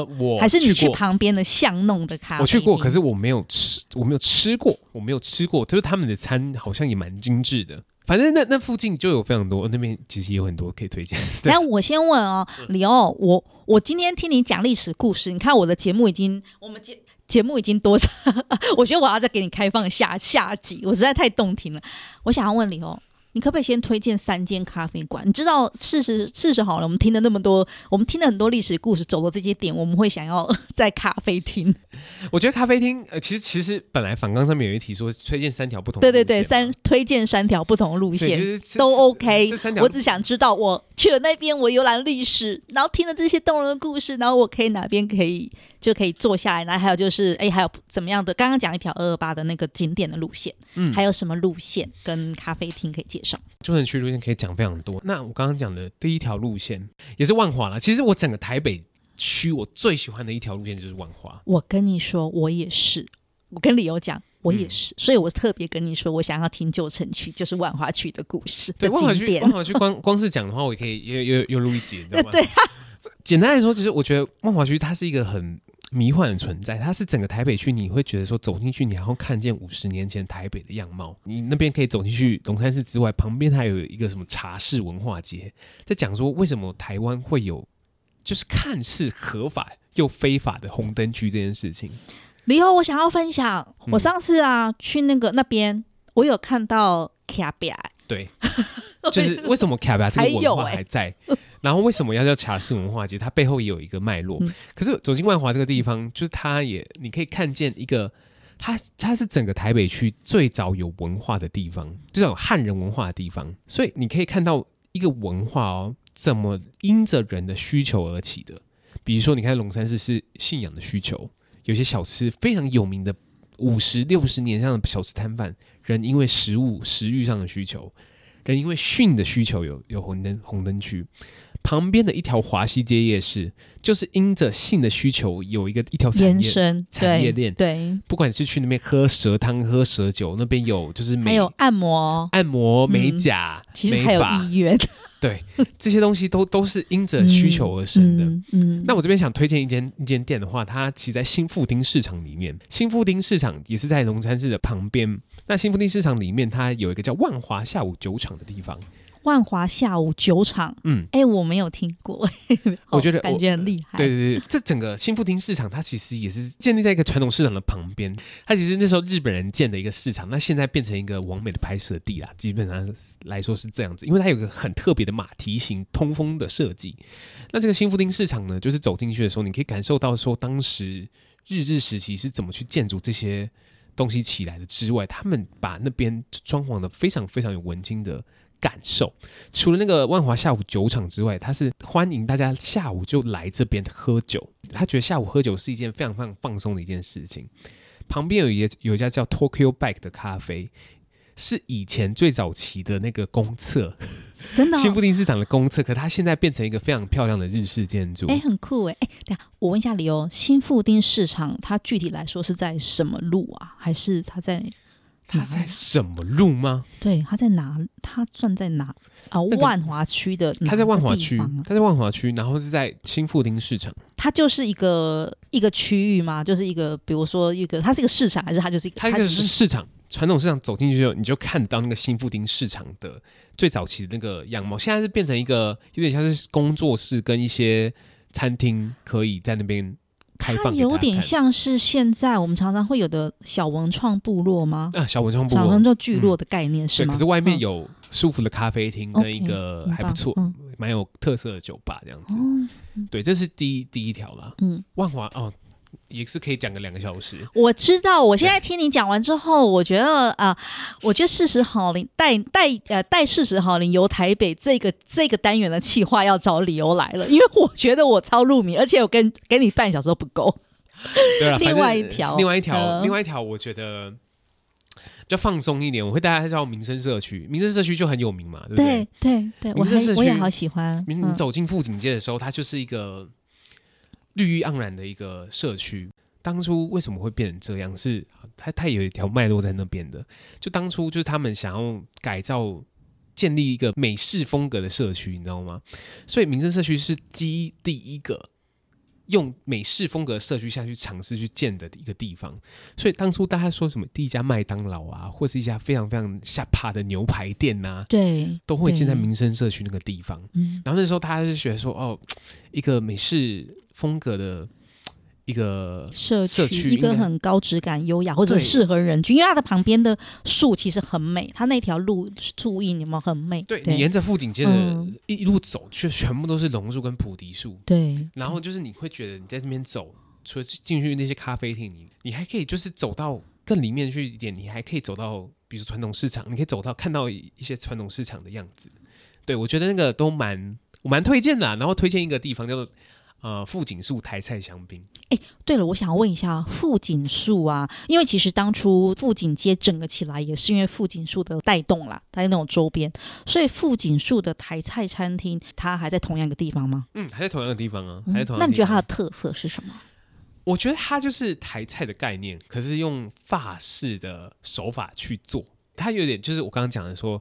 我还是你去旁边的巷弄的咖啡。我去过，可是我没有吃，我没有吃过，我没有吃过。就是他们的餐好像也蛮精致的。反正那那附近就有非常多，那边其实有很多可以推荐。但我先问哦，李欧，我我今天听你讲历史故事，你看我的节目已经，我们节节目已经多长？*laughs* 我觉得我要再给你开放下下集，我实在太动听了。我想要问李欧，你可不可以先推荐三间咖啡馆？你知道事实事实好了，我们听了那么多，我们听了很多历史故事，走了这些点，我们会想要在咖啡厅。*laughs* 我觉得咖啡厅，呃，其实其实本来反纲上面有一题说推荐三条不同，对对对，三推荐三条不同路线都 OK。我只想知道，我去了那边，我游览历史，然后听了这些动人的故事，然后我可以哪边可以就可以坐下来，然后还有就是，哎，还有怎么样的？刚刚讲一条二二八的那个景点的路线，嗯，还有什么路线跟咖啡厅可以介绍？旧城区路线可以讲非常多。那我刚刚讲的第一条路线也是万华啦。其实我整个台北区，我最喜欢的一条路线就是万华。我跟你说，我也是。我跟理由讲，我也是，嗯、所以我特别跟你说，我想要听旧城区，就是万华区的故事的。对，万华区，万华区光 *laughs* 光是讲的话，我也可以又又又录一集，你知道吗？*laughs* 对、啊。简单来说，其实我觉得万华区它是一个很迷幻的存在，它是整个台北区，你会觉得说走进去，你还会看见五十年前台北的样貌。你那边可以走进去龙山寺之外，旁边还有一个什么茶室文化街，在讲说为什么台湾会有就是看似合法又非法的红灯区这件事情。理由我想要分享，我上次啊、嗯、去那个那边，我有看到卡比亚，对，*laughs* 就是为什么卡比亚这个文化还在。然后为什么要叫茶室文化街？它背后也有一个脉络。嗯、可是走进万华这个地方，就是它也你可以看见一个，它它是整个台北区最早有文化的地方，这种汉人文化的地方。所以你可以看到一个文化哦，怎么因着人的需求而起的。比如说，你看龙山寺是信仰的需求，有些小吃非常有名的五十六十年上的小吃摊贩，人因为食物食欲上的需求，人因为训的需求有有红灯红灯区。旁边的一条华西街夜市，就是因着性的需求，有一个一条产业产业链。对，不管是去那边喝蛇汤、喝蛇酒，那边有就是美还有按摩、按摩、美甲、嗯、其实还有医院。对，*laughs* 这些东西都都是因着需求而生的。嗯，嗯，那我这边想推荐一间一间店的话，它其实在新富町市场里面。新富町市场也是在龙山寺的旁边。那新富町市场里面，它有一个叫万华下午酒厂的地方。万华下午酒厂，嗯，哎、欸，我没有听过，*laughs* 我觉得感觉很厉害。对对对，这整个新富町市场，它其实也是建立在一个传统市场的旁边。它其实那时候日本人建的一个市场，那现在变成一个完美的拍摄地啦。基本上来说是这样子，因为它有个很特别的马蹄形通风的设计。那这个新富町市场呢，就是走进去的时候，你可以感受到说当时日治时期是怎么去建筑这些东西起来的之外，他们把那边装潢的非常非常有文青的。感受，除了那个万华下午酒厂之外，他是欢迎大家下午就来这边喝酒。他觉得下午喝酒是一件非常非常放松的一件事情。旁边有一有一家叫 Tokyo Bike 的咖啡，是以前最早期的那个公厕，真的、哦、新富町市场的公厕，可它现在变成一个非常漂亮的日式建筑，哎、欸，很酷哎哎。等下我问一下理由，新富町市场它具体来说是在什么路啊？还是它在？它在什么路吗？对，他在哪？他算在哪啊？那个、万华区的，他在万华区，他在万华区，然后是在新富町市场。它就是一个一个区域吗？就是一个，比如说一个，它是一个市场，还是它就是一个？它一个是市场，传统市场走进去之后，你就看到那个新富町市场的最早期的那个样貌。现在是变成一个有点像是工作室跟一些餐厅，可以在那边。它有点像是现在我们常常会有的小文创部落吗？啊，小文创部落，小文创聚落的概念、嗯、是吗？可是外面有舒服的咖啡厅跟一个还不错、蛮、嗯、有特色的酒吧这样子。嗯、对，这是第一第一条啦。嗯，万华哦。也是可以讲个两个小时。我知道，我现在听你讲完之后，我觉得啊、呃，我觉得事实好龄带带呃带事实好龄游台北这个这个单元的企划要找理由来了，因为我觉得我超入迷，而且我跟给你半小时都不够。对了，*laughs* 另外一条，另外一条，呃、另外一条，我觉得比较放松一点，我会带大家到民生社区，民生社区就很有名嘛，对不对？对对对，民生社区我也好喜欢。你你走进富锦街的时候，它就是一个。绿意盎然的一个社区，当初为什么会变成这样？是它它有一条脉络在那边的。就当初就是他们想要改造、建立一个美式风格的社区，你知道吗？所以民生社区是基第一个用美式风格社区下去尝试去建的一个地方。所以当初大家说什么第一家麦当劳啊，或是一家非常非常下趴的牛排店呐、啊，对，都会建在民生社区那个地方。然后那时候大家就觉得说，哦，一个美式。风格的一个社社区，一个很高质感、优雅或者适合人居，因为它的旁边的树其实很美，它那条路树荫有没有很美？对，对你沿着富锦街的一路走，却、嗯、全部都是榕树跟菩提树。对，然后就是你会觉得你在这边走，除了进去那些咖啡厅，你你还可以就是走到更里面去一点，你还可以走到比如说传统市场，你可以走到看到一些传统市场的样子。对，我觉得那个都蛮我蛮推荐的、啊。然后推荐一个地方叫做呃富锦树台菜香槟。哎，对了，我想问一下富锦树啊，因为其实当初富锦街整个起来也是因为富锦树的带动啦，它有那种周边，所以富锦树的台菜餐厅它还在同样一个地方吗？嗯，还在同样的地方啊，还在同。那你觉得它的特色是什么？我觉得它就是台菜的概念，可是用法式的手法去做，它有点就是我刚刚讲的说。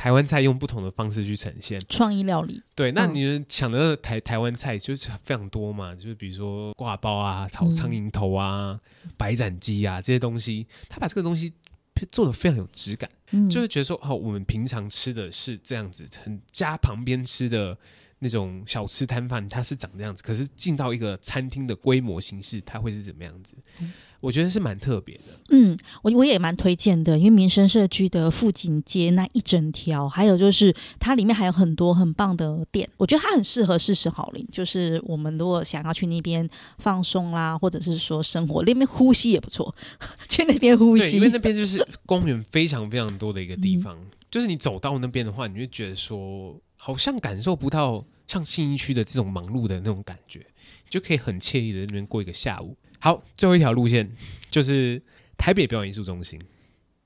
台湾菜用不同的方式去呈现。创意料理，对，那你想的台台湾菜就是非常多嘛，就是比如说挂包啊、炒苍蝇头啊、嗯、白斩鸡啊这些东西，他把这个东西做的非常有质感，嗯，就是觉得说哦，我们平常吃的是这样子，很家旁边吃的那种小吃摊贩，它是长这样子，可是进到一个餐厅的规模形式，它会是怎么样子？嗯我觉得是蛮特别的，嗯，我我也蛮推荐的，因为民生社区的富锦街那一整条，还有就是它里面还有很多很棒的店，我觉得它很适合四十好龄，就是我们如果想要去那边放松啦，或者是说生活，那边呼吸也不错，*laughs* 去那边呼吸，因为那边就是公园非常非常多的一个地方，嗯、就是你走到那边的话，你会觉得说好像感受不到像信义区的这种忙碌的那种感觉，你就可以很惬意的那边过一个下午。好，最后一条路线就是台北表演艺术中心。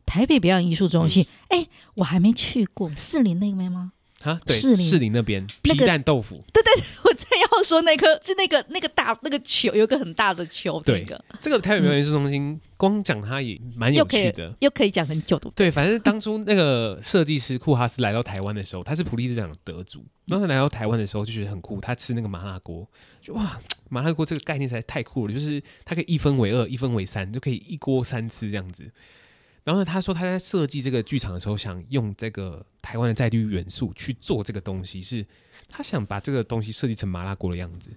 台北表演艺术中心，哎、嗯欸，我还没去过，士林那边吗？啊，对，士林，那边皮蛋豆腐。对对，我正要说那颗，是那个那个大那个球，有个很大的球。对，那个、这个台北表演艺术中心，嗯、光讲它也蛮有趣的，又可以讲很久的。对，反正当初那个设计师库哈斯来到台湾的时候，他是普利兹奖的得主。当他来到台湾的时候，就觉得很酷。他吃那个麻辣锅，就哇，麻辣锅这个概念实在太酷了，就是它可以一分为二，一分为三，就可以一锅三吃这样子。然后，他说他在设计这个剧场的时候，想用这个台湾的在地元素去做这个东西，是他想把这个东西设计成麻辣锅的样子，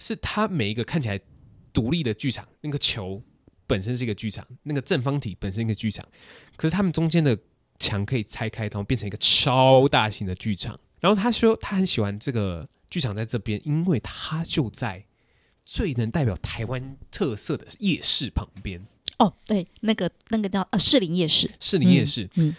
是他每一个看起来独立的剧场，那个球本身是一个剧场，那个正方体本身一个剧场，可是他们中间的墙可以拆开，然后变成一个超大型的剧场。然后他说他很喜欢这个剧场在这边，因为他就在最能代表台湾特色的夜市旁边。哦，对，那个那个叫呃士林夜市，士林夜市。嗯，嗯，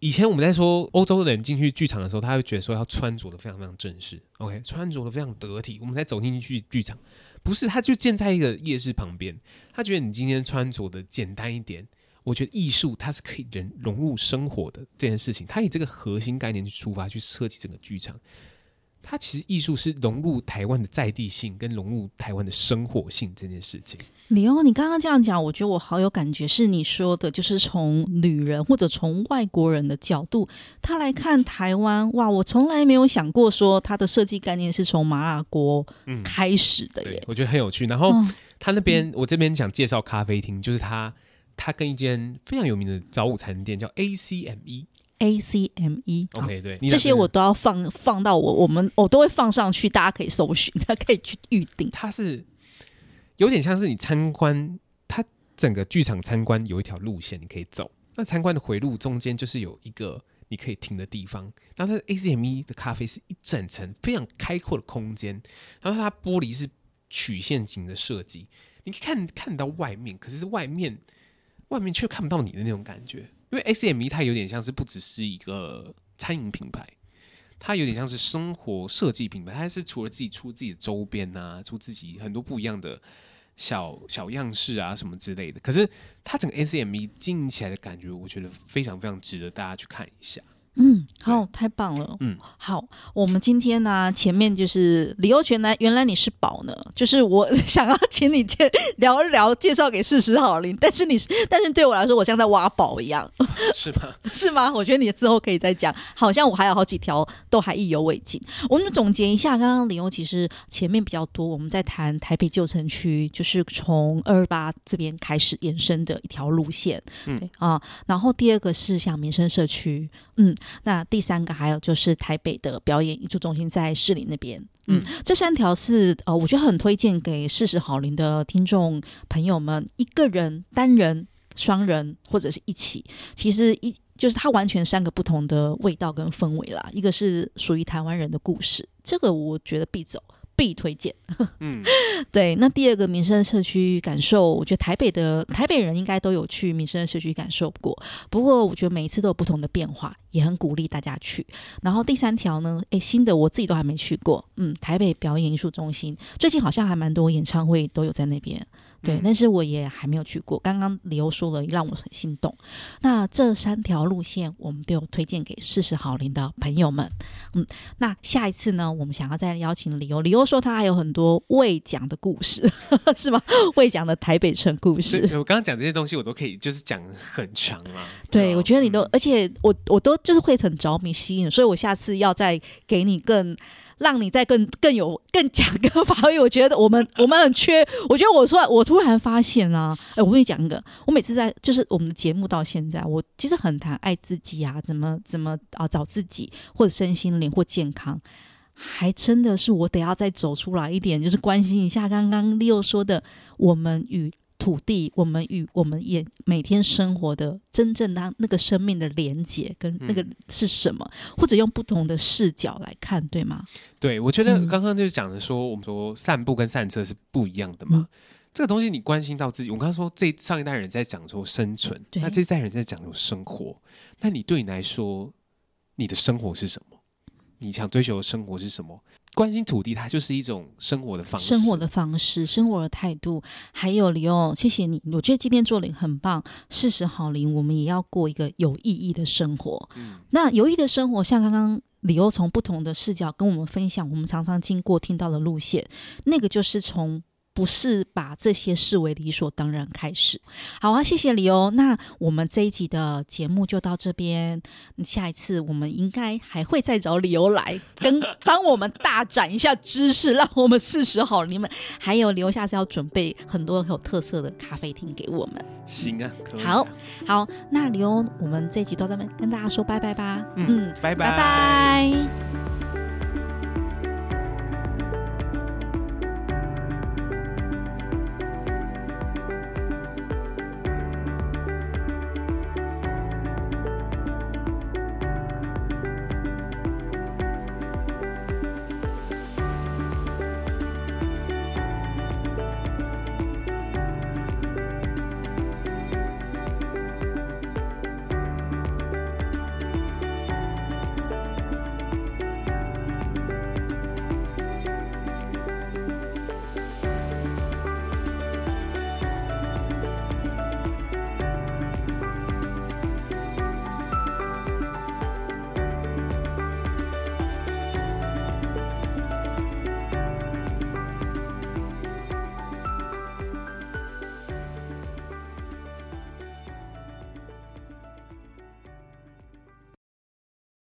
以前我们在说欧洲人进去剧场的时候，他会觉得说要穿着的非常非常正式，OK，穿着的非常得体。我们才走进去剧场，不是，他就建在一个夜市旁边。他觉得你今天穿着的简单一点，我觉得艺术它是可以人融入生活的这件事情。它以这个核心概念去出发去设计整个剧场。它其实艺术是融入台湾的在地性，跟融入台湾的生活性这件事情。李欧，你刚刚这样讲，我觉得我好有感觉。是你说的，就是从旅人或者从外国人的角度，他来看台湾，哇，我从来没有想过说他的设计概念是从麻辣锅开始的耶。嗯、我觉得很有趣。然后他那边，嗯、我这边想介绍咖啡厅，就是他他跟一间非常有名的早午餐店叫 ACME。A C M E，OK，、okay, 对，这些我都要放放到我我们我都会放上去，大家可以搜寻，大家可以去预定。它是有点像是你参观，它整个剧场参观有一条路线你可以走，那参观的回路中间就是有一个你可以停的地方。然后它 A C M E 的咖啡是一整层非常开阔的空间，然后它玻璃是曲线型的设计，你可以看看到外面，可是外面外面却看不到你的那种感觉。因为 ACME 它有点像是不只是一个餐饮品牌，它有点像是生活设计品牌。它是除了自己出自己的周边啊，出自己很多不一样的小小样式啊什么之类的。可是它整个 ACME 经营起来的感觉，我觉得非常非常值得大家去看一下。嗯，好，太棒了。嗯，好，我们今天呢、啊，前面就是李欧全来，原来你是宝呢，就是我 *laughs* 想要请你介聊一聊，介绍给事实好了，但是你，但是对我来说，我像在挖宝一样，*laughs* 是吗？*laughs* 是吗？我觉得你之后可以再讲，好像我还有好几条都还意犹未尽。我们总结一下，刚刚李欧其实前面比较多，我们在谈台北旧城区，就是从二二八这边开始延伸的一条路线，嗯，对啊，然后第二个是像民生社区，嗯。那第三个还有就是台北的表演艺术中心在士林那边。嗯，这三条是呃，我觉得很推荐给四十好龄的听众朋友们，一个人、单人、双人或者是一起，其实一就是它完全三个不同的味道跟氛围啦。一个是属于台湾人的故事，这个我觉得必走。必推荐。嗯，*laughs* 对。那第二个民生社区感受，我觉得台北的台北人应该都有去民生社区感受过。不过我觉得每一次都有不同的变化，也很鼓励大家去。然后第三条呢，诶，新的我自己都还没去过。嗯，台北表演艺术中心最近好像还蛮多演唱会都有在那边。对，但是我也还没有去过。刚刚李欧说了，让我很心动。那这三条路线，我们都有推荐给四十好龄的朋友们。嗯，那下一次呢，我们想要再邀请李欧。李欧说他还有很多未讲的故事，*laughs* 是吗？未讲的台北城故事。我刚刚讲这些东西，我都可以就是讲很长啊。对，我觉得你都，嗯、而且我我都就是会很着迷吸引，所以我下次要再给你更。让你再更更有更讲更发挥，我觉得我们 *laughs* 我们很缺。我觉得我说我突然发现啊，哎，我跟你讲一个，我每次在就是我们的节目到现在，我其实很谈爱自己啊，怎么怎么啊找自己或者身心灵或健康，还真的是我得要再走出来一点，就是关心一下刚刚 Leo 说的我们与。土地，我们与我们也每天生活的真正当那个生命的连接跟那个是什么，嗯、或者用不同的视角来看，对吗？对，我觉得刚刚就是讲的说，嗯、我们说散步跟散策是不一样的嘛。嗯、这个东西你关心到自己，我刚刚说这上一代人在讲说生存，那这一代人在讲说生活，那你对你来说，你的生活是什么？你想追求的生活是什么？关心土地，它就是一种生活的方式，生活的方式，生活的态度。还有李欧，谢谢你，我觉得今天做的很棒。四十好龄，我们也要过一个有意义的生活。嗯，那有意义的生活，像刚刚李欧从不同的视角跟我们分享，我们常常经过听到的路线，那个就是从。不是把这些视为理所当然开始。好啊，谢谢李欧。那我们这一集的节目就到这边。下一次我们应该还会再找李欧来跟 *laughs* 帮我们大展一下知识，让我们试试好你们还有留下次要准备很多很有特色的咖啡厅给我们。行啊，可以啊。好，好，那李欧，我们这一集到这边跟大家说拜拜吧。嗯，拜拜。拜拜。